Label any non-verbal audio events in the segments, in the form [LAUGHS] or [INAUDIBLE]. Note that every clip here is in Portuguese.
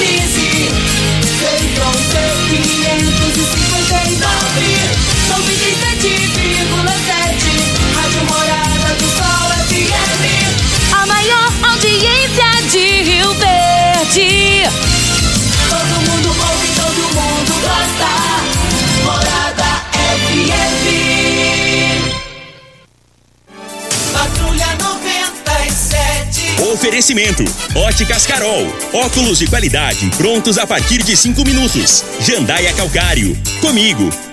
Economize. Feitron T559. 97,7. Oferecimento: Óticas Carol. Óculos de qualidade prontos a partir de cinco minutos. Jandaia Calcário. Comigo.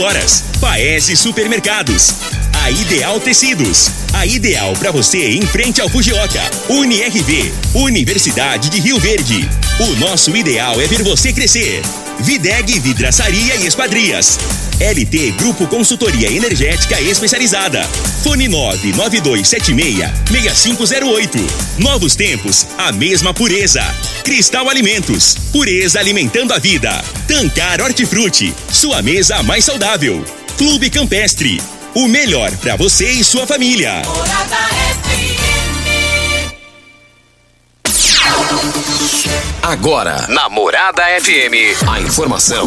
horas. Paese Supermercados. A Ideal Tecidos. A ideal para você em frente ao Fujioka. UniRV. Universidade de Rio Verde. O nosso ideal é ver você crescer. Videg Vidraçaria e Esquadrias. LT Grupo Consultoria Energética Especializada. Fone 99276-6508. Novos tempos, a mesma pureza. Cristal Alimentos. Pureza alimentando a vida. Tancar Hortifruti. Sua mesa mais saudável. Clube Campestre. O melhor para você e sua família. Morada FM. Agora, na Morada FM, a informação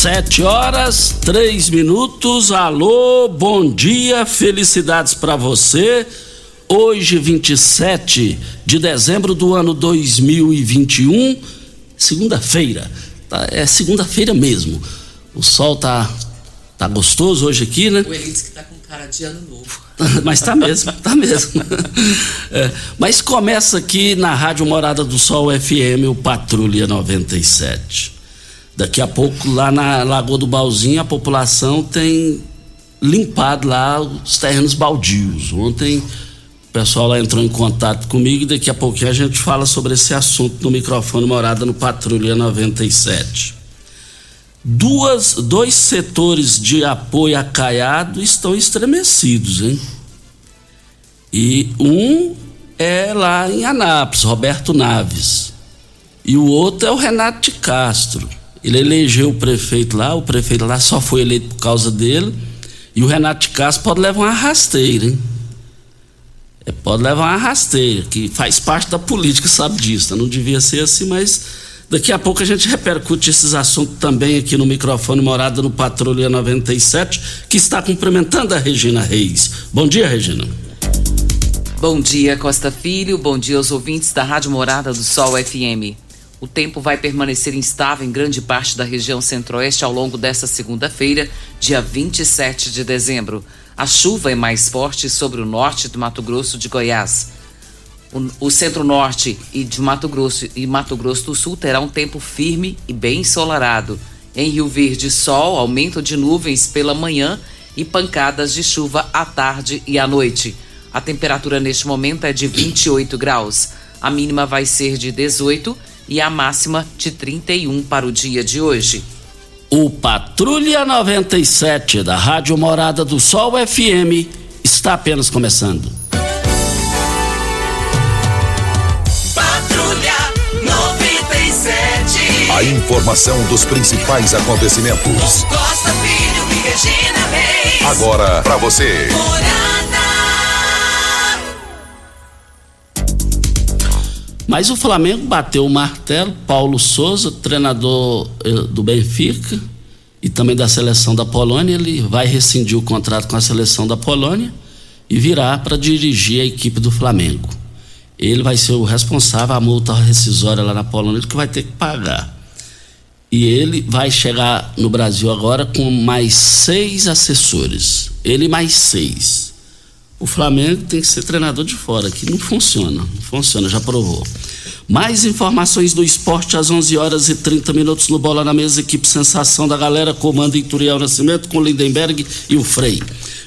Sete horas, três minutos. Alô, bom dia, felicidades para você. Hoje, 27 de dezembro do ano 2021, segunda-feira. Tá, é segunda-feira mesmo. O sol tá, tá gostoso hoje aqui, né? O Eli disse que tá com cara de ano novo. [LAUGHS] Mas tá mesmo, tá mesmo. [LAUGHS] É, mas começa aqui na Rádio Morada do Sol FM, o Patrulha 97. Daqui a pouco, lá na Lagoa do Balzinho, a população tem limpado lá os terrenos baldios. Ontem o pessoal lá entrou em contato comigo e daqui a pouquinho a gente fala sobre esse assunto no microfone Morada no Patrulha 97. Duas, dois setores de apoio a Caiado estão estremecidos, hein? E um é lá em Anápolis, Roberto Naves. E o outro é o Renato de Castro. Ele elegeu o prefeito lá, o prefeito lá só foi eleito por causa dele. E o Renato de Castro pode levar uma rasteira, hein? É, pode levar uma rasteira, que faz parte da política, sabe disso. Não devia ser assim, mas daqui a pouco a gente repercute esses assuntos também aqui no microfone Morada no Patrulha 97, que está cumprimentando a Regina Reis. Bom dia, Regina. Bom dia, Costa Filho. Bom dia aos ouvintes da Rádio Morada do Sol FM. O tempo vai permanecer instável em grande parte da região centro-oeste ao longo desta segunda-feira, dia 27 de dezembro. A chuva é mais forte sobre o norte do Mato Grosso de Goiás. O, centro-norte e de Mato Grosso e Mato Grosso do Sul terá um tempo firme e bem ensolarado. Em Rio Verde, sol, aumento de nuvens pela manhã e pancadas de chuva à tarde e à noite. A temperatura neste momento é de 28 graus. A mínima vai ser de 18 e a máxima de 31 para o dia de hoje. O Patrulha 97 da Rádio Morada do Sol FM está apenas começando. Patrulha 97. A informação dos principais acontecimentos. Costa Filho e Regina Reis. Agora para você. Morada. Mas o Flamengo bateu o martelo, Paulo Souza, treinador eh, do Benfica e também da seleção da Polônia, ele vai rescindir o contrato com a seleção da Polônia e virá para dirigir a equipe do Flamengo. Ele vai ser o responsável, a multa rescisória lá na Polônia, que vai ter que pagar. E ele vai chegar no Brasil agora com mais seis assessores. Ele mais seis. O Flamengo tem que ser treinador de fora, que não funciona. Não funciona, já provou. Mais informações do esporte às 11 horas e 30 minutos no Bola na Mesa. Equipe Sensação da Galera, comando Ituriel Nascimento com Lindenberg e o Frei.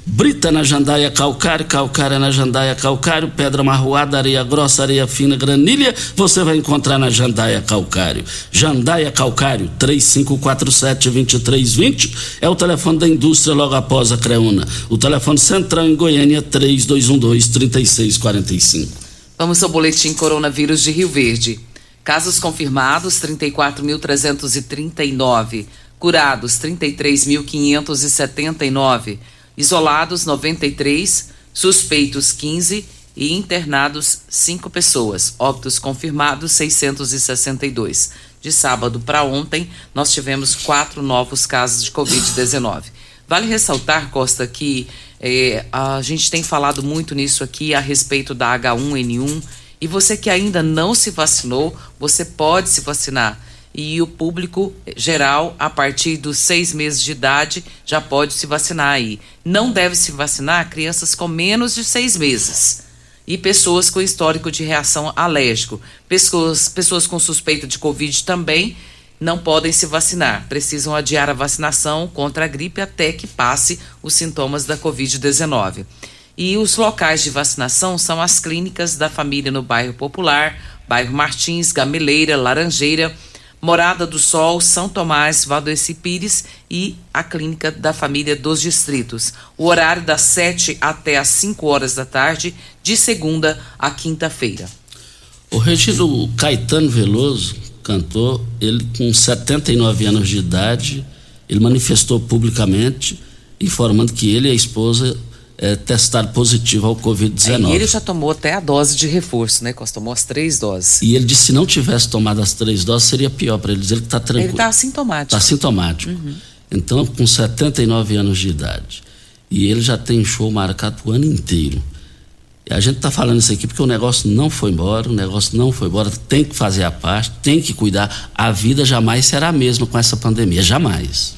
Brita na jandaia calcário, calcária na jandaia calcário, pedra marroada, areia grossa, areia fina, granilha, você vai encontrar na jandaia calcário. Jandaia calcário, 3547-2320 é o telefone da indústria logo após a Creuna. O telefone central em Goiânia, 3212-3645. Vamos ao boletim coronavírus de Rio Verde. Casos confirmados 34.339, curados 33.579, isolados 93, suspeitos 15 e internados 5 pessoas. Óbitos confirmados 662. De sábado para ontem, nós tivemos quatro novos casos de Covid-19. Vale ressaltar, Costa, que eh, a gente tem falado muito nisso aqui a respeito da H1N1 e você que ainda não se vacinou, você pode se vacinar. E o público geral, a partir dos seis meses de idade, já pode se vacinar aí. Não deve se vacinar crianças com menos de seis meses e pessoas com histórico de reação alérgico. Pessoas, pessoas com suspeita de Covid também não podem se vacinar. Precisam adiar a vacinação contra a gripe até que passe os sintomas da Covid-19. E os locais de vacinação são as clínicas da família no bairro Popular, bairro Martins, Gameleira, Laranjeira, Morada do Sol, São Tomás, Valdeci Pires e a Clínica da Família dos Distritos. O horário das 7 até as 5 horas da tarde, de segunda a quinta-feira. O Regino Caetano Veloso, cantor, ele com 79 anos de idade, ele manifestou publicamente informando que ele e a esposa é, testaram positivo ao Covid-19. E ele já tomou até a dose de reforço, né? Costa tomou as três doses. E ele disse se não tivesse tomado as três doses, seria pior para ele. Dizer que está tranquilo. Ele está assintomático. Está assintomático. Então, com 79 anos de idade. E ele já tem show marcado o ano inteiro. A gente está falando isso aqui porque o negócio não foi embora, o negócio não foi embora, tem que fazer a parte, tem que cuidar. A vida jamais será a mesma com essa pandemia, jamais.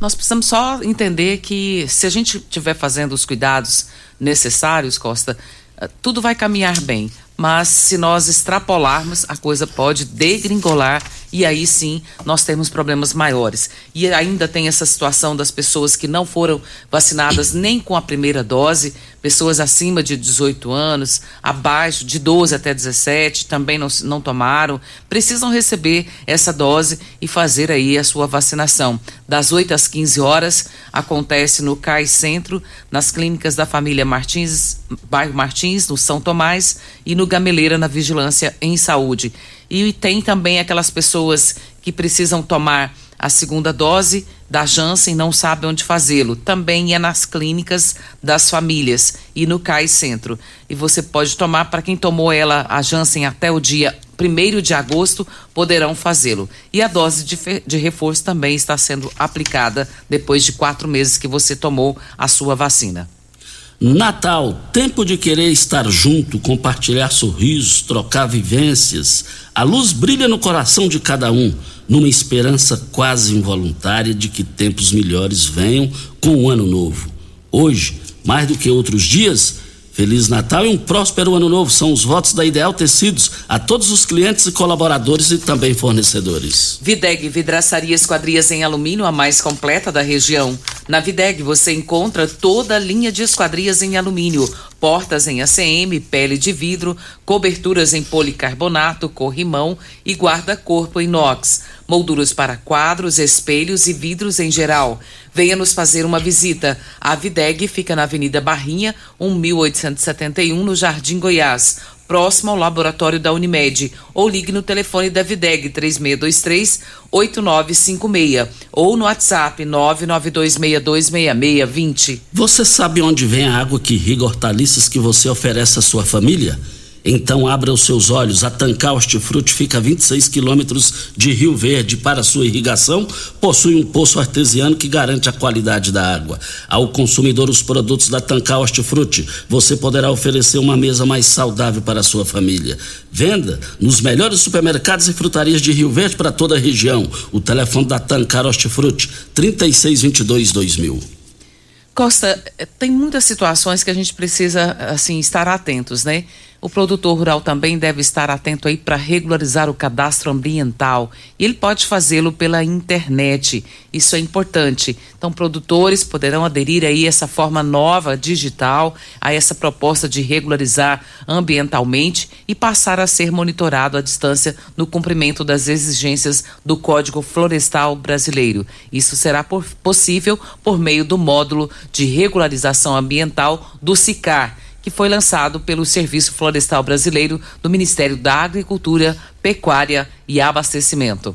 Nós precisamos só entender que se a gente estiver fazendo os cuidados necessários, Costa, eh, tudo vai caminhar bem. Mas se nós extrapolarmos, a coisa pode degringolar e aí sim nós temos problemas maiores. E ainda tem essa situação das pessoas que não foram vacinadas nem com a primeira dose, pessoas acima de 18 anos, abaixo de 12 até 17, também não, não tomaram, precisam receber essa dose e fazer aí a sua vacinação. Das 8 às 15 horas acontece no CAI Centro, nas clínicas da família Martins, bairro Martins, no São Tomás e no Gameleira na Vigilância em Saúde. E tem também aquelas pessoas que precisam tomar a segunda dose da Janssen não sabem onde fazê-lo. Também é nas clínicas das famílias e no CAI Centro. E você pode tomar, para quem tomou ela, a Janssen, até o dia 1 de agosto, poderão fazê-lo. E a dose de, de reforço também está sendo aplicada depois de quatro meses que você tomou a sua vacina. Natal, tempo de querer estar junto, compartilhar sorrisos, trocar vivências. A luz brilha no coração de cada um, numa esperança quase involuntária de que tempos melhores venham com o ano novo. Hoje, mais do que outros dias, Feliz Natal e um próspero ano novo são os votos da Ideal Tecidos a todos os clientes e colaboradores e também fornecedores. Videg Vidraçaria Esquadrias em Alumínio, a mais completa da região. Na Videg você encontra toda a linha de esquadrias em alumínio, portas em ACM, pele de vidro, coberturas em policarbonato, corrimão e guarda-corpo inox, molduras para quadros, espelhos e vidros em geral. Venha nos fazer uma visita. A Videg fica na Avenida Barrinha, 1871, no Jardim Goiás próximo ao laboratório da Unimed, ou ligue no telefone da Videg 3623-8956 ou no WhatsApp 992626620. Você sabe onde vem a água que irriga hortaliças que você oferece à sua família? Então abra os seus olhos. A Tancar Hortifruti fica a 26 quilômetros de Rio Verde. Para sua irrigação, possui um poço artesiano que garante a qualidade da água. Ao consumidor, os produtos da Tancar Hortifruti, você poderá oferecer uma mesa mais saudável para a sua família. Venda nos melhores supermercados e frutarias de Rio Verde para toda a região. O telefone da Tancar Hortifruti, 3622 2000. Costa, eh, tem muitas situações que a gente precisa assim estar atentos, né? O produtor rural também deve estar atento aí para regularizar o cadastro ambiental. Ele pode fazê-lo pela internet. Isso é importante. Então, produtores poderão aderir aí a essa forma nova digital, a essa proposta de regularizar ambientalmente e passar a ser monitorado à distância no cumprimento das exigências do Código Florestal Brasileiro. Isso será por, possível por meio do módulo de regularização ambiental do SICAR que foi lançado pelo Serviço Florestal Brasileiro do Ministério da Agricultura, Pecuária e Abastecimento.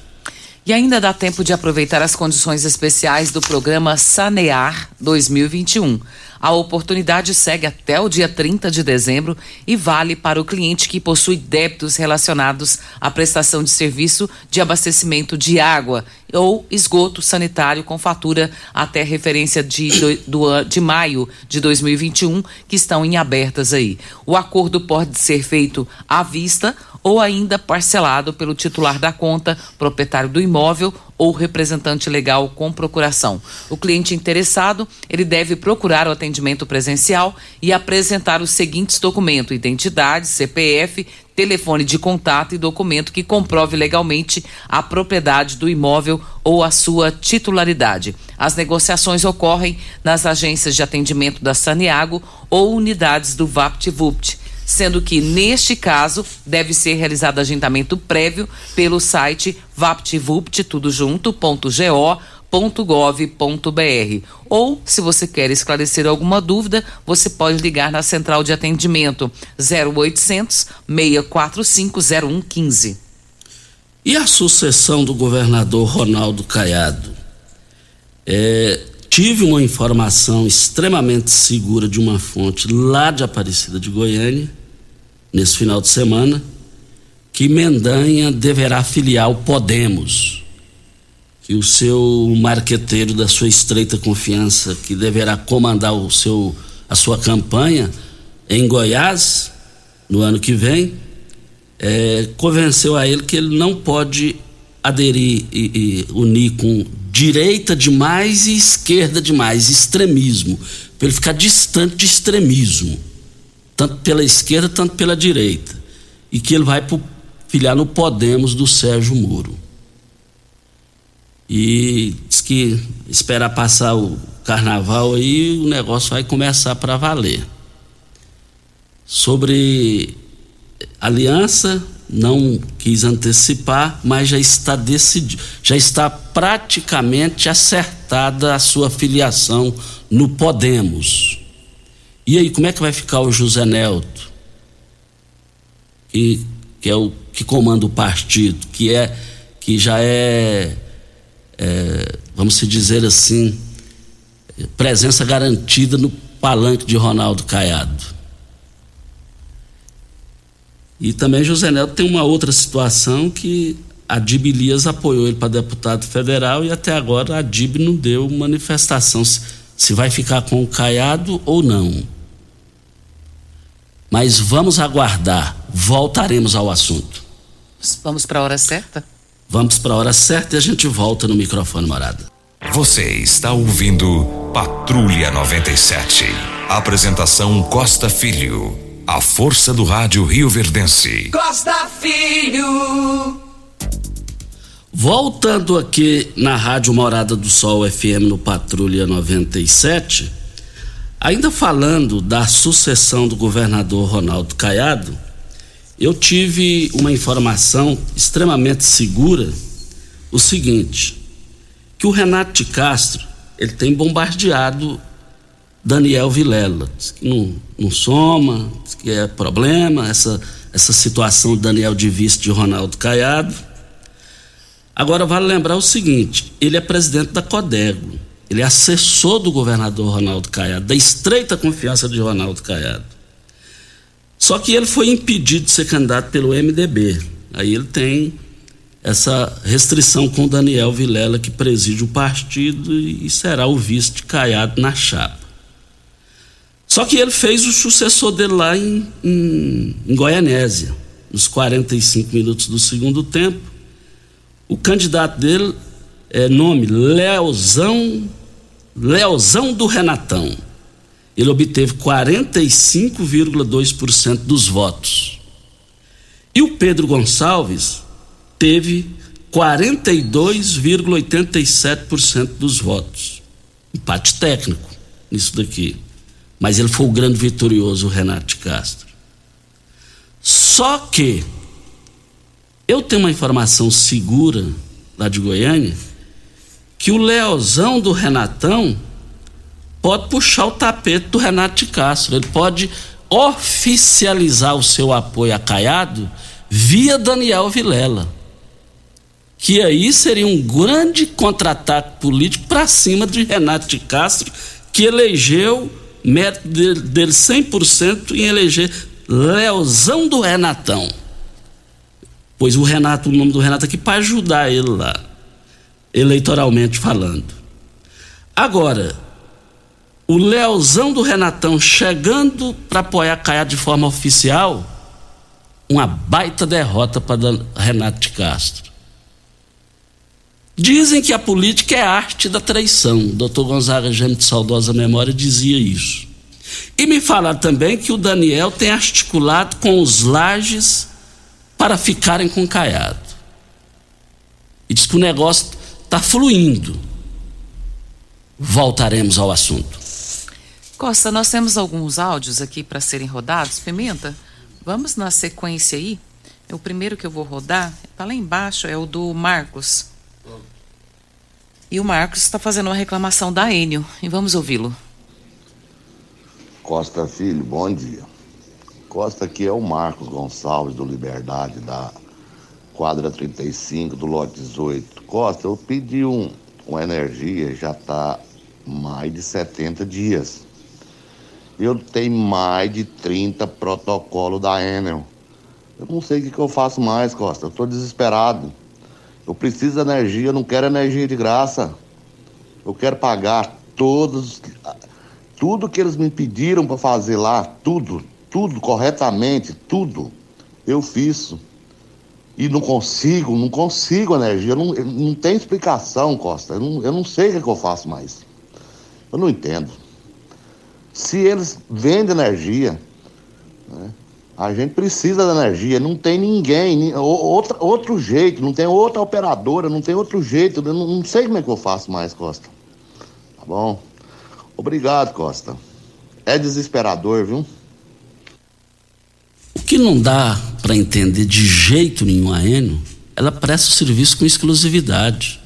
E ainda dá tempo de aproveitar as condições especiais do programa Sanear 2021. A oportunidade segue até o dia 30 de dezembro e vale para o cliente que possui débitos relacionados à prestação de serviço de abastecimento de água ou esgoto sanitário com fatura até referência de, do, do, de maio de 2021, que estão em abertas aí. O acordo pode ser feito à vista ou ainda parcelado pelo titular da conta, proprietário do imóvel ou representante legal com procuração. O cliente interessado, ele deve procurar o atendimento presencial e apresentar os seguintes documentos: identidade, CPF, telefone de contato e documento que comprove legalmente a propriedade do imóvel ou a sua titularidade. As negociações ocorrem nas agências de atendimento da Saniago ou unidades do VaptVupt sendo que, neste caso, deve ser realizado agendamento prévio pelo site vaptvupt, .gov.br. Ou, se você quer esclarecer alguma dúvida, você pode ligar na central de atendimento 0800 645 0115. E a sucessão do governador Ronaldo Caiado? É, tive uma informação extremamente segura de uma fonte lá de Aparecida de Goiânia nesse final de semana, que Mendanha deverá filiar o Podemos, que o seu marqueteiro da sua estreita confiança, que deverá comandar o seu, a sua campanha em Goiás no ano que vem, é, convenceu a ele que ele não pode aderir e, e unir com direita demais e esquerda demais, extremismo, para ele ficar distante de extremismo tanto pela esquerda, tanto pela direita. E que ele vai filiar no Podemos do Sérgio Moro. E diz que esperar passar o carnaval aí o negócio vai começar para valer. Sobre aliança, não quis antecipar, mas já está decidido, já está praticamente acertada a sua filiação no Podemos. E aí, como é que vai ficar o José Nelto? Que, que é o que comanda o partido, que é que já é, é vamos se dizer assim, presença garantida no palanque de Ronaldo Caiado. E também José Nelto tem uma outra situação que a Dib Elias apoiou ele para deputado federal e até agora a Dib não deu manifestação se, vai ficar com o Caiado ou não. Mas vamos aguardar, voltaremos ao assunto. Vamos para a hora certa? Vamos para a hora certa e a gente volta no microfone morada. Você está ouvindo Patrulha 97. Apresentação Costa Filho. A força do rádio Rio Verdense. Costa Filho. Voltando aqui na Rádio Morada do Sol FM no Patrulha 97. Ainda falando da sucessão do governador Ronaldo Caiado, eu tive uma informação extremamente segura, o seguinte, que o Renato de Castro, ele tem bombardeado Daniel Vilela, que não, não soma, que é problema, essa, essa situação de Daniel de vice de Ronaldo Caiado. Agora vale lembrar o seguinte, ele é presidente da Codego, ele é assessor do governador Ronaldo Caiado, da estreita confiança de Ronaldo Caiado. Só que ele foi impedido de ser candidato pelo MDB. Aí ele tem essa restrição com Daniel Vilela, que preside o partido e será o vice de Caiado na chapa. Só que ele fez o sucessor dele lá em, em, em Goianésia, nos 45 minutos do segundo tempo. O candidato dele é nome Leozão, Leozão do Renatão ele obteve 45,2% dos votos. E o Pedro Gonçalves teve 42,87% dos votos. Empate técnico nisso daqui. Mas ele foi o grande vitorioso, o Renato de Castro. Só que eu tenho uma informação segura lá de Goiânia que o Leozão do Renatão pode puxar o tapete do Renato de Castro. Ele pode oficializar o seu apoio a Caiado via Daniel Vilela. Que aí seria um grande contra-ataque político para cima de Renato de Castro, que elegeu mérito dele, dele 100% em eleger Leozão do Renatão. Pois o Renato, o nome do Renato aqui, para ajudar ele lá, eleitoralmente falando. Agora, o Leozão do Renatão chegando para apoiar Caiado de forma oficial, uma baita derrota para Renato de Castro. Dizem que a política é a arte da traição. O doutor Gonzaga Gêmeo de saudosa memória dizia isso. E me falaram também que o Daniel tem articulado com os lajes para ficarem com Caiado. E diz que o negócio está fluindo. Voltaremos ao assunto. Costa, nós temos alguns áudios aqui para serem rodados. Pimenta, vamos na sequência aí. O primeiro que eu vou rodar, está lá embaixo, é o do Marcos. E o Marcos está fazendo uma reclamação da Enio. E vamos ouvi-lo. Costa Filho, bom dia. Costa aqui é o Marcos Gonçalves do Liberdade, da quadra 35, do lote 18. Costa, eu pedi um, uma energia, já está mais de 70 dias. Eu tenho mais de 30 protocolos da Enel. Eu não sei o que, que eu faço mais, Costa. Eu estou desesperado. Eu preciso de energia, eu não quero energia de graça. Eu quero pagar todos, tudo que eles me pediram para fazer lá, tudo, tudo corretamente, tudo. Eu fiz. E não consigo, não consigo energia. Não, não tem explicação, Costa. Eu não, eu não sei o que, que eu faço mais. Eu não entendo. Se eles vendem energia, né, a gente precisa da energia. Não tem ninguém, outro jeito, não tem outra operadora, não tem outro jeito. Eu não, não sei como é que eu faço mais, Costa. Tá bom? Obrigado, Costa. É desesperador, viu? O que não dá para entender de jeito nenhum a Enio, ela presta o serviço com exclusividade.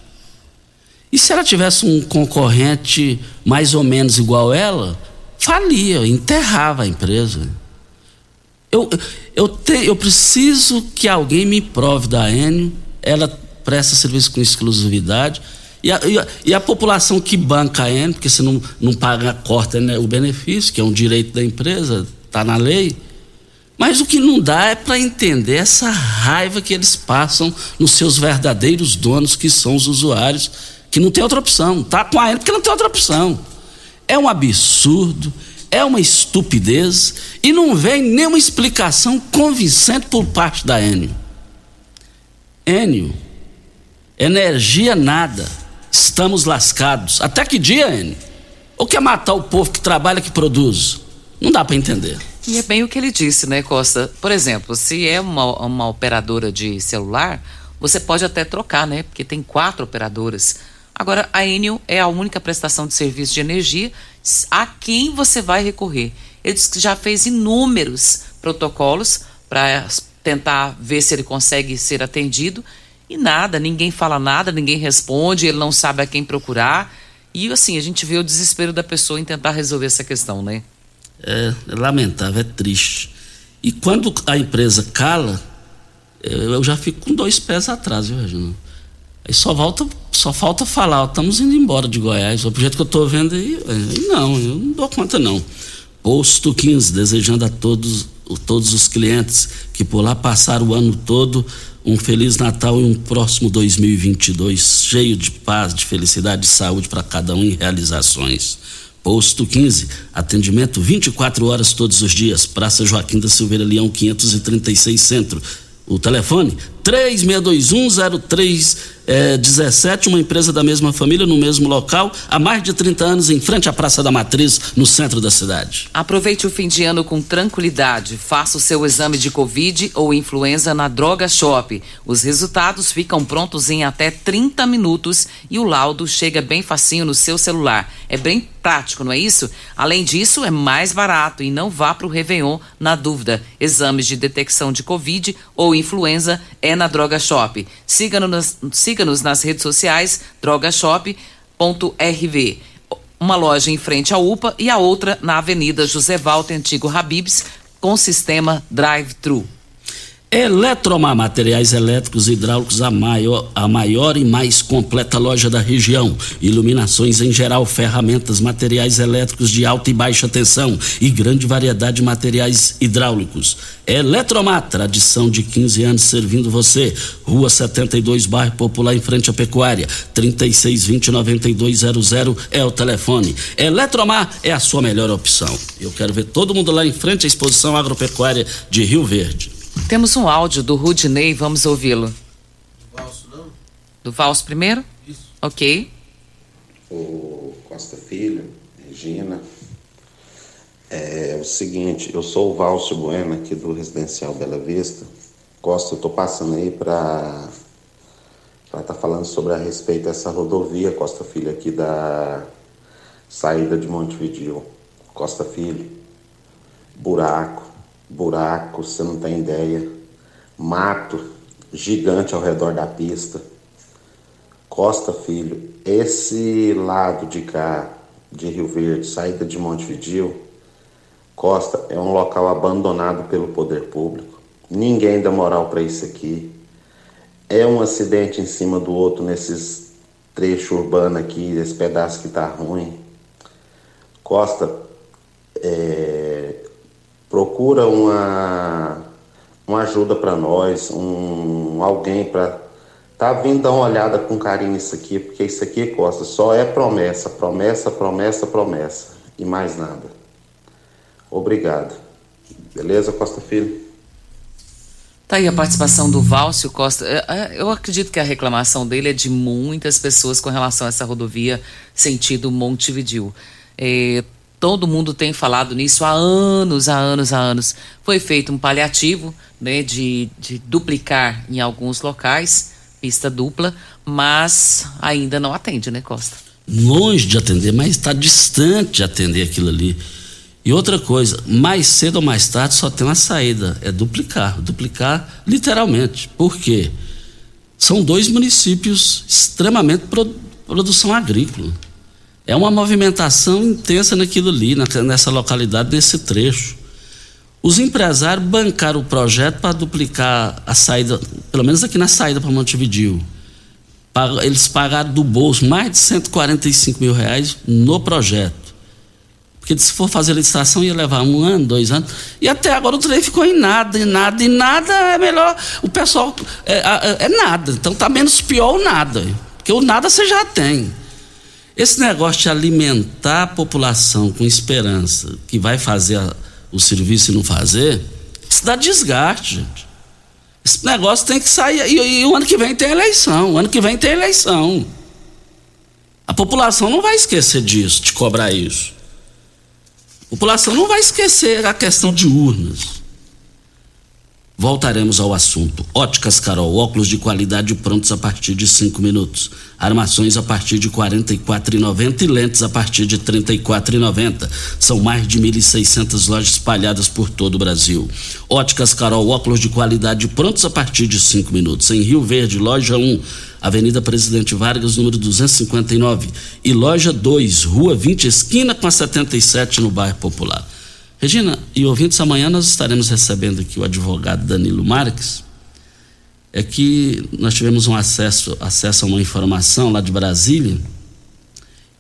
E se ela tivesse um concorrente mais ou menos igual ela, falia, enterrava a empresa. Eu, eu, te, eu preciso que alguém me prove da Enio, ela presta serviço com exclusividade, e a, e a, e a população que banca a Enio, porque se não, não paga, corta né, o benefício, que é um direito da empresa, está na lei. Mas o que não dá é para entender essa raiva que eles passam nos seus verdadeiros donos, que são os usuários, que não tem outra opção. Está com a Enio porque não tem outra opção. É um absurdo, é uma estupidez e não vem nenhuma explicação convincente por parte da Enio. Enio, energia nada, estamos lascados. Até que dia, Enio? Ou quer matar o povo que trabalha, que produz? Não dá para entender. E é bem o que ele disse, né, Costa? Por exemplo, se é uma, uma operadora de celular, você pode até trocar, né? Porque tem quatro operadoras Agora, a Enel é a única prestação de serviço de energia a quem você vai recorrer. Ele disse que já fez inúmeros protocolos para tentar ver se ele consegue ser atendido. E nada, ninguém fala nada, ninguém responde, ele não sabe a quem procurar. E assim, a gente vê o desespero da pessoa em tentar resolver essa questão, né? É, é lamentável, é triste. E quando a empresa cala, eu já fico com dois pés atrás, viu, Regina? Aí só, volta, só falta falar, ó, estamos indo embora de Goiás. O projeto que eu estou vendo aí, não, eu não dou conta não. Posto 15, desejando a todos, todos os clientes que por lá passaram o ano todo um feliz Natal e um próximo 2022 cheio de paz, de felicidade, de saúde para cada um e realizações. Posto 15, atendimento 24 horas todos os dias. Praça Joaquim da Silveira Leão 536 Centro. O telefone 362103 é, 17, uma empresa da mesma família, no mesmo local, há mais de 30 anos, em frente à Praça da Matriz, no centro da cidade. Aproveite o fim de ano com tranquilidade. Faça o seu exame de Covid ou influenza na Droga Shop. Os resultados ficam prontos em até 30 minutos e o laudo chega bem facinho no seu celular. É bem prático, não é isso? Além disso, é mais barato e não vá para o Réveillon na dúvida. Exames de detecção de Covid ou influenza é na Droga Shop. Siga-nos siga Siga-nos nas redes sociais drogashop.rv. Uma loja em frente à UPA e a outra na Avenida José Walter Antigo Habibs, com sistema drive-thru. Eletromar Materiais Elétricos e Hidráulicos, a maior, a maior e mais completa loja da região. Iluminações em geral, ferramentas, materiais elétricos de alta e baixa tensão e grande variedade de materiais hidráulicos. Eletromar, tradição de 15 anos servindo você. Rua 72, bairro Popular, em frente à Pecuária. 3620-9200 é o telefone. Eletromar é a sua melhor opção. Eu quero ver todo mundo lá em frente à exposição agropecuária de Rio Verde. Temos um áudio do Rudney, vamos ouvi-lo. Do Valso, não? Do Valso primeiro? Isso. Ok. O Costa Filho, Regina. É o seguinte, eu sou o Valso Bueno aqui do Residencial Bela Vista. Costa, eu tô passando aí para para estar tá falando sobre a respeito dessa rodovia Costa Filho aqui da saída de Montevideo. Costa Filho, buraco, buraco, você não tem ideia, mato gigante ao redor da pista. Costa Filho, esse lado de cá, de Rio Verde, saída de Montevideo, Costa é um local abandonado pelo poder público. Ninguém dá moral para isso aqui. É um acidente em cima do outro nesses trechos urbanos aqui, esse pedaço que tá ruim. Costa, é, procura uma, uma ajuda para nós, um, alguém para tá vindo dar uma olhada com carinho nisso aqui, porque isso aqui, Costa, só é promessa, promessa, promessa, promessa e mais nada. Obrigado. Beleza, Costa Filho? Tá aí a participação do Válcio Costa. É, é, eu acredito que a reclamação dele é de muitas pessoas com relação a essa rodovia sentido Montevidil. É, Todo mundo tem falado nisso há anos, há anos, há anos. Foi feito um paliativo né, de, de duplicar em alguns locais, pista dupla, mas ainda não atende, né, Costa? Longe de atender, mas está distante de atender aquilo ali. E outra coisa, mais cedo ou mais tarde só tem uma saída, é duplicar, duplicar literalmente. Por quê? São dois municípios extremamente pro, produção agrícola. É uma movimentação intensa naquilo ali, nessa localidade, nesse trecho. Os empresários bancaram o projeto para duplicar a saída, pelo menos aqui na saída para Montevideo. Eles pagaram do bolso mais de 145 mil reais no projeto. Porque se for fazer licitação ia levar um ano, dois anos. E até agora o trem ficou em nada, em nada, em nada é melhor. O pessoal é, é, é nada. Então tá menos pior o nada. Porque o nada você já tem. Esse negócio de alimentar a população com esperança que vai fazer o serviço e não fazer, isso dá desgaste, gente. Esse negócio tem que sair. E, e o ano que vem tem eleição. O ano que vem tem eleição. A população não vai esquecer disso, de cobrar isso. A população não vai esquecer a questão de urnas. Voltaremos ao assunto. Óticas Carol, óculos de qualidade prontos a partir de cinco minutos. Armações a partir de quarenta e e lentes a partir de trinta e São mais de 1.600 lojas espalhadas por todo o Brasil. Óticas Carol, óculos de qualidade prontos a partir de cinco minutos. Em Rio Verde, loja 1, Avenida Presidente Vargas, número 259. E loja 2, Rua 20, esquina com a 77, no bairro Popular. Regina e ouvintes, amanhã nós estaremos recebendo aqui o advogado Danilo Marques. É que nós tivemos um acesso, acesso a uma informação lá de Brasília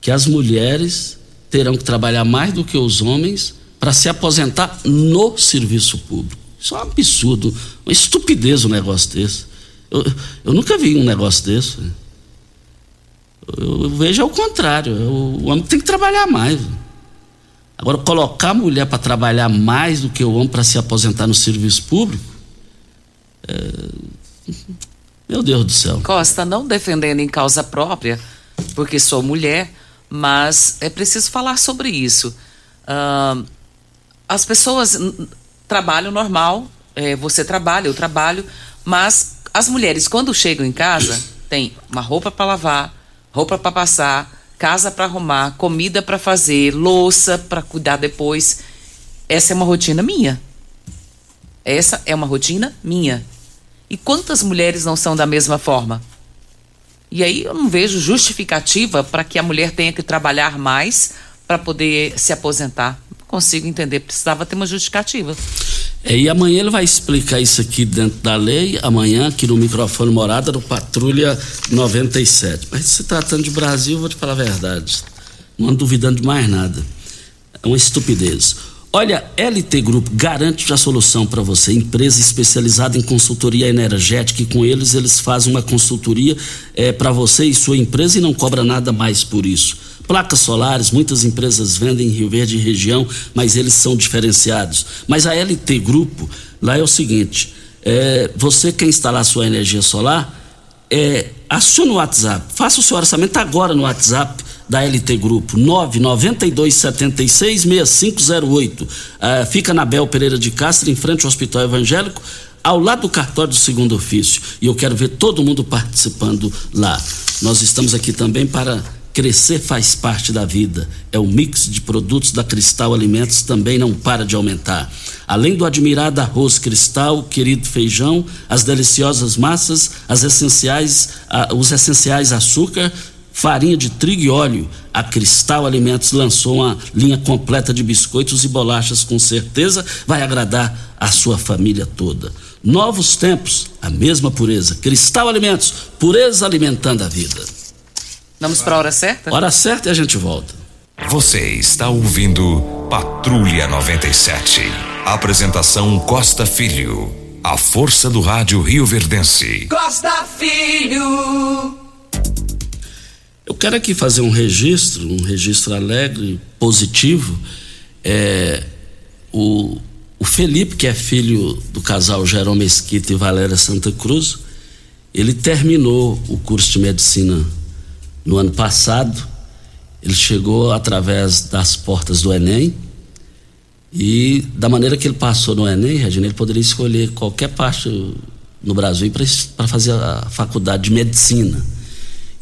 que as mulheres terão que trabalhar mais do que os homens para se aposentar no serviço público. Isso é um absurdo, uma estupidez um negócio desse. Eu, eu nunca vi um negócio desse. Eu, eu vejo ao contrário. Eu, o homem tem que trabalhar mais. Agora, colocar a mulher para trabalhar mais do que o homem para se aposentar no serviço público, é... meu Deus do céu. Costa, não defendendo em causa própria, porque sou mulher, mas é preciso falar sobre isso. As pessoas trabalham normal, é, você trabalha, eu trabalho, mas as mulheres, quando chegam em casa, tem uma roupa para lavar, roupa para passar, casa para arrumar, comida para fazer, louça para cuidar depois. Essa é uma rotina minha. Essa é uma rotina minha. E quantas mulheres não são da mesma forma? E aí eu não vejo justificativa para que a mulher tenha que trabalhar mais para poder se aposentar. Não consigo entender, precisava ter uma justificativa. É, e amanhã ele vai explicar isso aqui dentro da lei, amanhã aqui no microfone morada do Patrulha 97. Mas se tratando de Brasil, vou te falar a verdade. Não ando duvidando de mais nada. É uma estupidez. Olha, LT Grupo garante a solução para você. Empresa especializada em consultoria energética e com eles eles fazem uma consultoria é, para você e sua empresa e não cobra nada mais por isso. Placas solares, muitas empresas vendem em Rio Verde e região, mas eles são diferenciados. Mas a LT Grupo, lá é o seguinte: é, você quer instalar sua energia solar, é, acione o WhatsApp, faça o seu orçamento agora no WhatsApp da LT Grupo, 992766508. É, fica na Bel Pereira de Castro, em frente ao Hospital Evangélico, ao lado do cartório do segundo ofício. E eu quero ver todo mundo participando lá. Nós estamos aqui também para Crescer faz parte da vida. É o mix de produtos da Cristal Alimentos também não para de aumentar. Além do admirado arroz cristal, querido feijão, as deliciosas massas, as essenciais, os essenciais açúcar, farinha de trigo e óleo, a Cristal Alimentos lançou uma linha completa de biscoitos e bolachas, com certeza vai agradar a sua família toda. Novos tempos, a mesma pureza. Cristal Alimentos, pureza alimentando a vida. Vamos para a hora certa? Hora certa e a gente volta. Você está ouvindo Patrulha 97. Apresentação Costa Filho. A força do rádio Rio Verdense. Costa Filho. Eu quero aqui fazer um registro, um registro alegre, positivo. É, o, o Felipe, que é filho do casal Jerome Mesquita e Valéria Santa Cruz, ele terminou o curso de medicina no ano passado. Ele chegou através das portas do Enem e da maneira que ele passou no Enem, Regina, ele poderia escolher qualquer parte no Brasil para fazer a faculdade de medicina.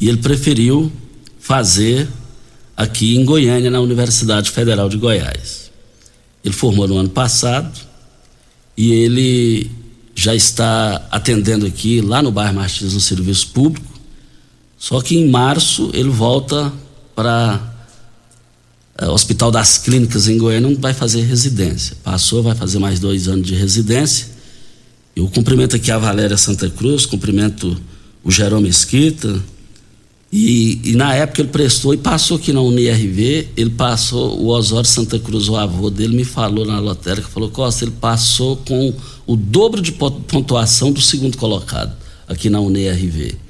E ele preferiu fazer aqui em Goiânia, na Universidade Federal de Goiás. Ele formou no ano passado e ele já está atendendo aqui lá no bairro Martins no serviço público só que em março ele volta para o é, Hospital das Clínicas em Goiânia, vai fazer residência. Passou, vai fazer mais dois anos de residência. Eu cumprimento aqui a Valéria Santa Cruz, cumprimento o Jerome Mesquita. E, e, na época ele prestou e passou aqui na UNIRV, ele passou, o Osório Santa Cruz, o avô dele, me falou na lotérica, falou, Costa, ele passou com o dobro de pontuação do segundo colocado aqui na UNIRV.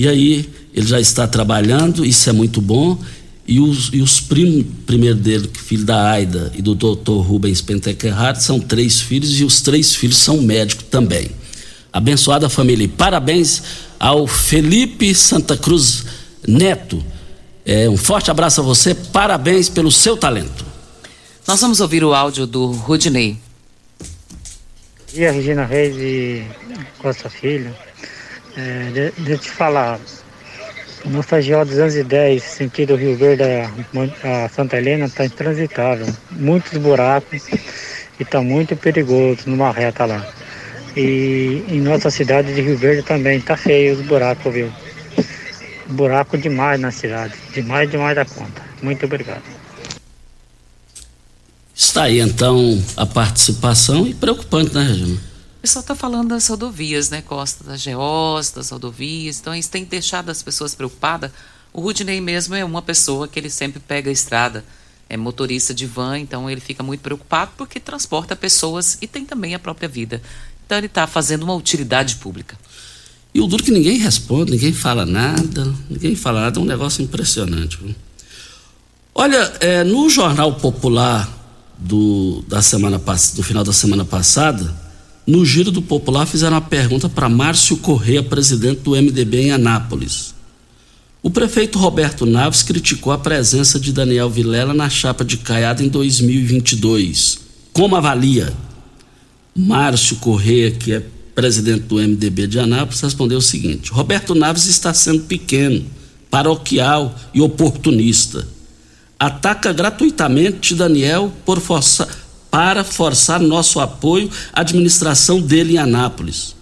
E aí ele já está trabalhando, isso é muito bom. E os, e os primos, primeiro dele, filho da Aida e do doutor Rubens Pentequerrari, são três filhos e os três filhos são médicos também. Abençoada família. E parabéns ao Felipe Santa Cruz Neto. É, um forte abraço a você, parabéns pelo seu talento. Nós vamos ouvir o áudio do Rudinei. E a Regina Reis e Costa Filho. É, de, deixa eu te falar. No FGO 210, sentido Rio Verde a Santa Helena, está intransitável. Muitos buracos e está muito perigoso numa reta lá. E em nossa cidade de Rio Verde também está feio os buracos, viu? Buraco demais na cidade. Demais, demais da conta. Muito obrigado. Está aí então a participação e preocupante, né, Regina? O pessoal está falando das rodovias, né, Costa? Das GOs, das rodovias. Então, isso tem deixado as pessoas preocupadas. O Rudney mesmo é uma pessoa que ele sempre pega a estrada. É motorista de van, então ele fica muito preocupado porque transporta pessoas e tem também a própria vida. Então, ele está fazendo uma utilidade pública. E o duro que ninguém responde, ninguém fala nada, ninguém fala nada, é um negócio impressionante. Viu? Olha, é, no Jornal Popular do, da semana, do final da semana passada, no Giro do Popular fizeram uma pergunta para Márcio Correia, presidente do MDB em Anápolis. O prefeito Roberto Naves criticou a presença de Daniel Vilela na chapa de Caiada em 2022. Como avalia? Márcio Correia, que é presidente do MDB de Anápolis, respondeu o seguinte: Roberto Naves está sendo pequeno, paroquial e oportunista. Ataca gratuitamente Daniel por força, para forçar nosso apoio à administração dele em Anápolis.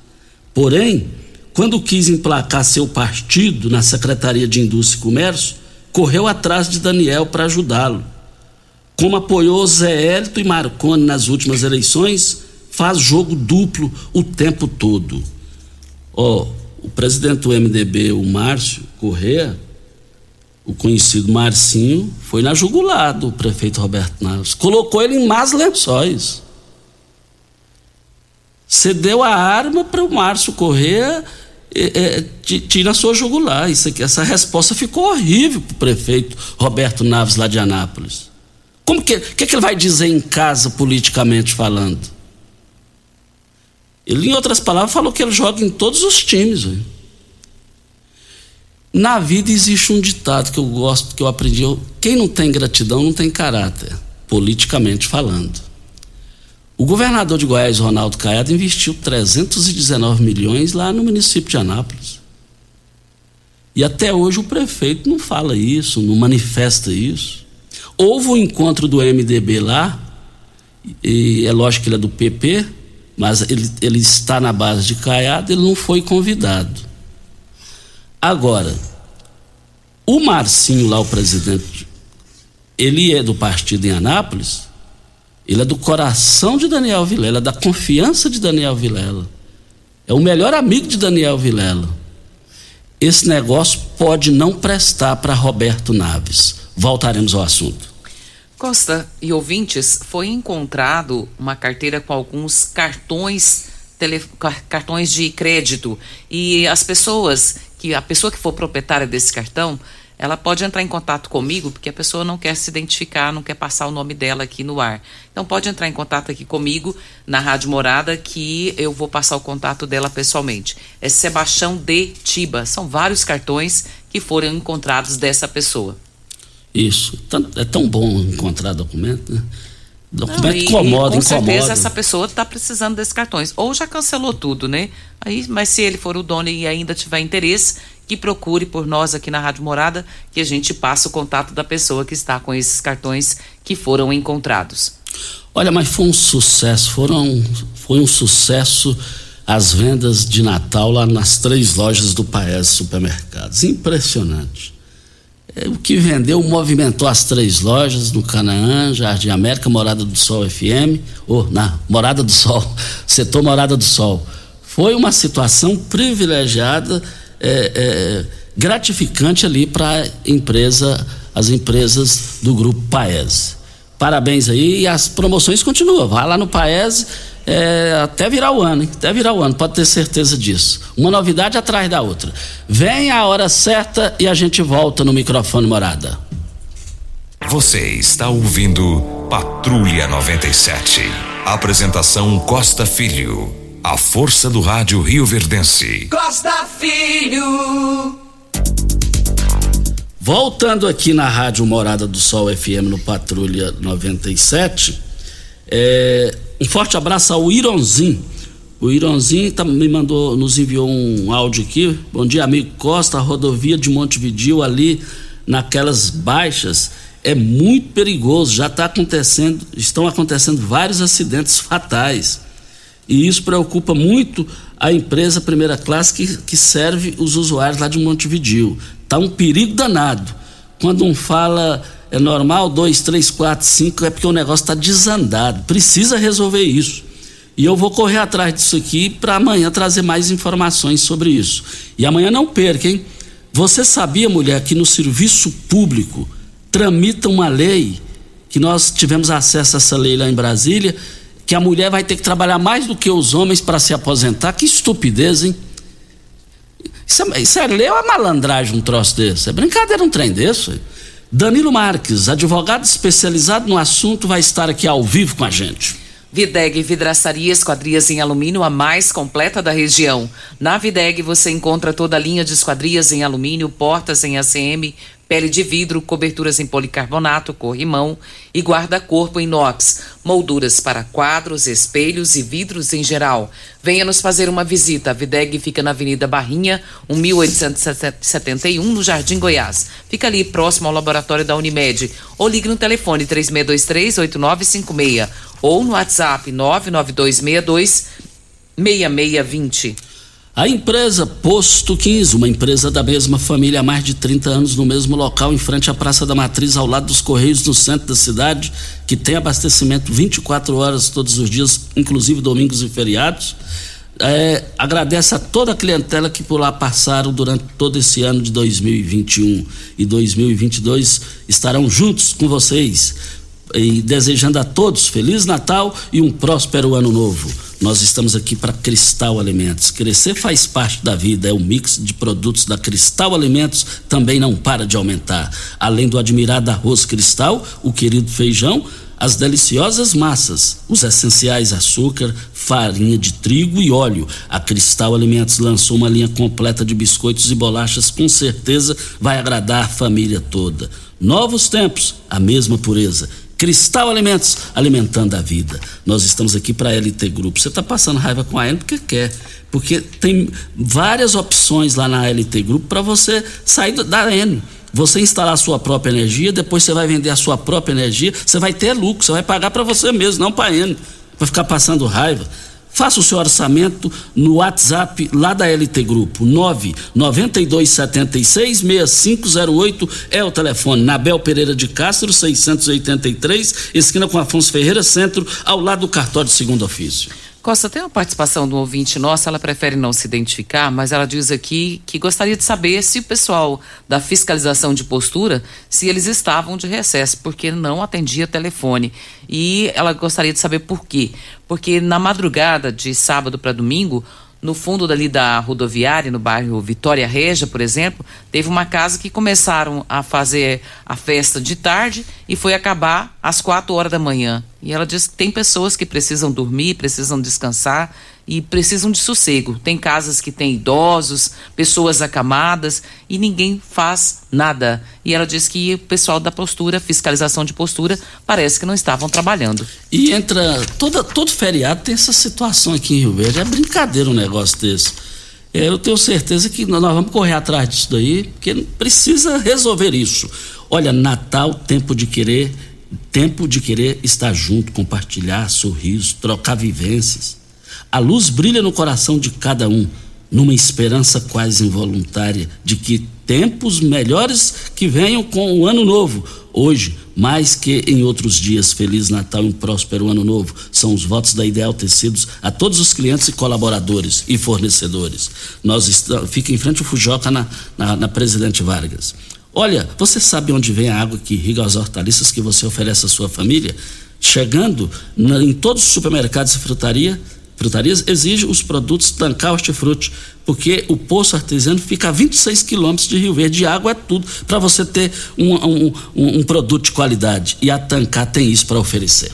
Porém, quando quis emplacar seu partido na Secretaria de Indústria e Comércio, correu atrás de Daniel para ajudá-lo. Como apoiou Zé Hélito e Marconi nas últimas eleições, faz jogo duplo o tempo todo. Ó, oh, o presidente do MDB, o Márcio Corrêa, o conhecido Marcinho, foi na jugular do prefeito Roberto Naves. Colocou ele em más lençóis. Cedeu a arma para o Márcio Corrêa é, é, tira a sua jugular. Isso aqui, essa resposta ficou horrível para o prefeito Roberto Naves lá de Anápolis. Como que, que, que ele vai dizer em casa, politicamente falando? Ele, em outras palavras, falou que ele joga em todos os times. Na vida existe um ditado que eu gosto, que eu aprendi. Eu, quem não tem gratidão não tem caráter, politicamente falando. O governador de Goiás, Ronaldo Caiado, investiu 319 milhões lá no município de Anápolis. E até hoje o prefeito não fala isso, não manifesta isso. Houve um encontro do MDB lá, e é lógico que ele é do PP, mas ele, ele está na base de Caiado, ele não foi convidado. Agora, o Marcinho lá, o presidente, ele é do partido em Anápolis, ele é do coração de Daniel Vilela, é da confiança de Daniel Vilela. É o melhor amigo de Daniel Vilela. Esse negócio pode não prestar para Roberto Naves. Voltaremos ao assunto. Costa e ouvintes, foi encontrado uma carteira com alguns cartões, tele, cartões de crédito e as pessoas que a pessoa que for proprietária desse cartão, ela pode entrar em contato comigo, porque a pessoa não quer se identificar, não quer passar o nome dela aqui no ar. Então pode entrar em contato aqui comigo na Rádio Morada que eu vou passar o contato dela pessoalmente. É Sebastião de Tiba. São vários cartões que foram encontrados dessa pessoa. Isso. É tão bom encontrar documento, né? Não, e, incomoda, e com incomoda. certeza essa pessoa está precisando desses cartões. Ou já cancelou tudo, né? Aí, mas se ele for o dono e ainda tiver interesse, que procure por nós aqui na Rádio Morada, que a gente passa o contato da pessoa que está com esses cartões que foram encontrados. Olha, mas foi um sucesso, foram, foi um sucesso as vendas de Natal lá nas três lojas do Paes Supermercados. Impressionante. É, o que vendeu movimentou as três lojas no Canaã, Jardim América, Morada do Sol FM, ou na Morada do Sol, [LAUGHS] setor Morada do Sol. Foi uma situação privilegiada, é, é, gratificante ali para empresa, as empresas do grupo Paes. Parabéns aí e as promoções continuam. Vai lá no Paes é, até virar o ano, hein? até virar o ano, pode ter certeza disso. Uma novidade atrás da outra. Vem a hora certa e a gente volta no microfone morada. Você está ouvindo Patrulha 97. Apresentação Costa Filho. A força do rádio Rio Verdense. Costa Filho. Voltando aqui na Rádio Morada do Sol FM no Patrulha 97, é, um forte abraço ao Ironzin, O Ironzinho tá, me mandou, nos enviou um áudio aqui. Bom dia, amigo Costa, rodovia de Montevidil ali naquelas baixas é muito perigoso. Já está acontecendo, estão acontecendo vários acidentes fatais. E isso preocupa muito a empresa primeira classe que, que serve os usuários lá de Montevidil. Está um perigo danado. Quando um fala é normal, dois, três, quatro, cinco, é porque o negócio está desandado. Precisa resolver isso. E eu vou correr atrás disso aqui para amanhã trazer mais informações sobre isso. E amanhã não perca, hein? Você sabia, mulher, que no serviço público tramita uma lei, que nós tivemos acesso a essa lei lá em Brasília, que a mulher vai ter que trabalhar mais do que os homens para se aposentar? Que estupidez, hein? Isso é, isso é lei ou é malandragem um troço desse? É brincadeira um trem desse. Danilo Marques, advogado especializado no assunto, vai estar aqui ao vivo com a gente. Videg Vidraçaria Esquadrias em Alumínio, a mais completa da região. Na Videg você encontra toda a linha de esquadrias em alumínio, portas em ACM, pele de vidro, coberturas em policarbonato, corrimão e guarda-corpo inox, molduras para quadros, espelhos e vidros em geral. Venha nos fazer uma visita. A Videg fica na Avenida Barrinha, 1871, no Jardim Goiás. Fica ali próximo ao laboratório da Unimed. Ou ligue no telefone 3623-8956 ou no WhatsApp 99262 6620. A empresa Posto 15, uma empresa da mesma família há mais de 30 anos no mesmo local, em frente à Praça da Matriz, ao lado dos Correios, no centro da cidade, que tem abastecimento 24 horas todos os dias, inclusive domingos e feriados. É, agradece a toda a clientela que por lá passaram durante todo esse ano de 2021 e 2022 estarão juntos com vocês e desejando a todos Feliz Natal e um próspero Ano Novo. Nós estamos aqui para Cristal Alimentos. Crescer faz parte da vida, é o mix de produtos da Cristal Alimentos também não para de aumentar. Além do admirado arroz cristal, o querido feijão, as deliciosas massas, os essenciais açúcar, farinha de trigo e óleo. A Cristal Alimentos lançou uma linha completa de biscoitos e bolachas, com certeza vai agradar a família toda. Novos tempos, a mesma pureza Cristal Alimentos, alimentando a vida. Nós estamos aqui para LT Grupo. Você está passando raiva com a N porque quer. Porque tem várias opções lá na LT Grupo para você sair da N. Você instalar a sua própria energia, depois você vai vender a sua própria energia, você vai ter lucro, você vai pagar para você mesmo, não para a N. Vai ficar passando raiva. Faça o seu orçamento no WhatsApp lá da LT Grupo. 992766508 é o telefone. Nabel Pereira de Castro, 683, esquina com Afonso Ferreira, centro, ao lado do cartório de segundo ofício. Costa, tem uma participação do ouvinte nossa, ela prefere não se identificar, mas ela diz aqui que gostaria de saber se o pessoal da fiscalização de postura, se eles estavam de recesso, porque não atendia telefone. E ela gostaria de saber por quê. Porque na madrugada de sábado para domingo, no fundo dali da rodoviária, no bairro Vitória Regia, por exemplo, teve uma casa que começaram a fazer a festa de tarde e foi acabar às quatro horas da manhã. E ela diz que tem pessoas que precisam dormir, precisam descansar e precisam de sossego. Tem casas que têm idosos, pessoas acamadas e ninguém faz nada. E ela diz que o pessoal da postura, fiscalização de postura, parece que não estavam trabalhando. E entra toda todo feriado tem essa situação aqui em Rio Verde. É brincadeira um negócio desse. É, eu tenho certeza que nós vamos correr atrás disso daí, porque precisa resolver isso. Olha, Natal, tempo de querer, tempo de querer estar junto, compartilhar sorrisos, trocar vivências. A luz brilha no coração de cada um, numa esperança quase involuntária de que tempos melhores que venham com o ano novo. Hoje, mais que em outros dias, Feliz Natal e um próspero ano novo. São os votos da Ideal Tecidos a todos os clientes e colaboradores e fornecedores. Nós estamos, fica em frente ao Fujoca na, na, na Presidente Vargas. Olha, você sabe onde vem a água que irriga as hortaliças que você oferece à sua família? Chegando na, em todos os supermercados e frutaria, frutarias exige os produtos Tancar Hortifruti, porque o poço artesiano fica a 26 quilômetros de Rio Verde. Água é tudo para você ter um, um, um, um, produto de qualidade. E a Tancar tem isso para oferecer.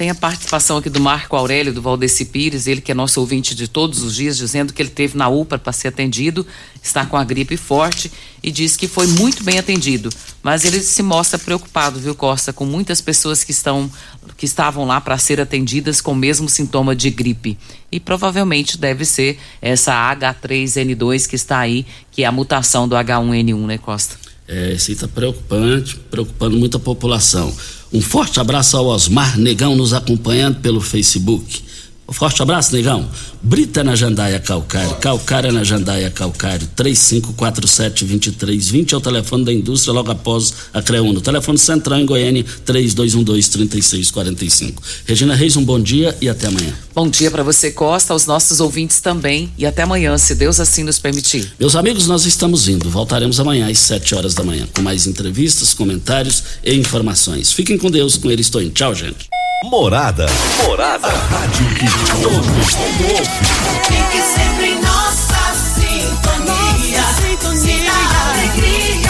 Tem a participação aqui do Marco Aurélio, do Valdeci Pires, ele que é nosso ouvinte de todos os dias, dizendo que ele teve na UPA para ser atendido, está com a gripe forte e diz que foi muito bem atendido. Mas ele se mostra preocupado, viu, Costa, com muitas pessoas que, estão, que estavam lá para ser atendidas com o mesmo sintoma de gripe. E provavelmente deve ser essa H3N2 que está aí, que é a mutação do H1N1, né, Costa? É, isso está preocupante, preocupando muita população. Um forte abraço ao Osmar Negão nos acompanhando pelo Facebook. Forte abraço, Negão. Brita na Jandaia Calcário, Calcária na Jandaia Calcário, 3547-2320 é o telefone da indústria logo após a CREUNO. Telefone central em Goiânia, 3212-3645. Regina Reis, um bom dia e até amanhã. Bom dia para você, Costa, aos nossos ouvintes também e até amanhã, se Deus assim nos permitir. Meus amigos, nós estamos indo. Voltaremos amanhã às 7 horas da manhã com mais entrevistas, comentários e informações. Fiquem com Deus, com ele estou em. Tchau, gente. Morada. Morada. A rádio que todo mundo Fique sempre em nossa sintonia. Se dá alegria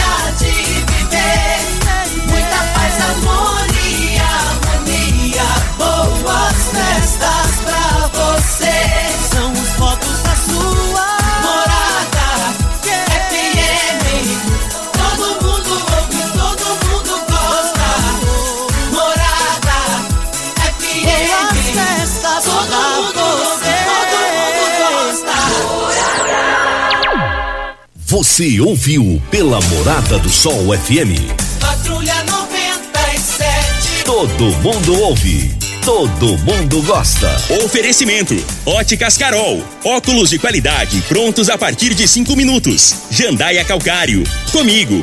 Você ouviu pela Morada do Sol FM. Patrulha 97. Todo mundo ouve. Todo mundo gosta. Oferecimento: Óticas Carol. Óculos de qualidade prontos a partir de cinco minutos. Jandaia Calcário. Comigo.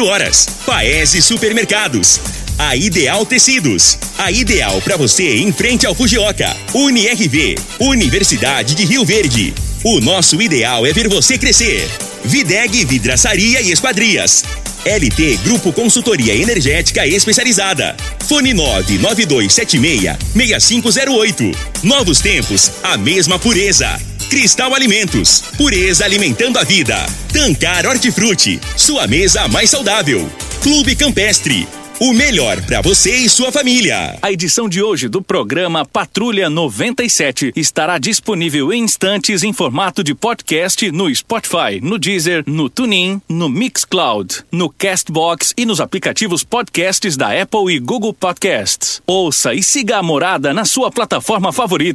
horas. Paese Supermercados. A Ideal Tecidos. A ideal para você em frente ao Fujioka. UniRV. Universidade de Rio Verde. O nosso ideal é ver você crescer. Videg Vidraçaria e Esquadrias. LT Grupo Consultoria Energética Especializada. Fone 99276-6508. Novos tempos, a mesma pureza. Cristal Alimentos, pureza alimentando a vida. Tancar Hortifruti, sua mesa mais saudável. Clube Campestre, o melhor para você e sua família. A edição de hoje do programa Patrulha 97 estará disponível em instantes em formato de podcast no Spotify, no Deezer, no TuneIn, no Mixcloud, no Castbox e nos aplicativos podcasts da Apple e Google Podcasts. Ouça e siga a morada na sua plataforma favorita.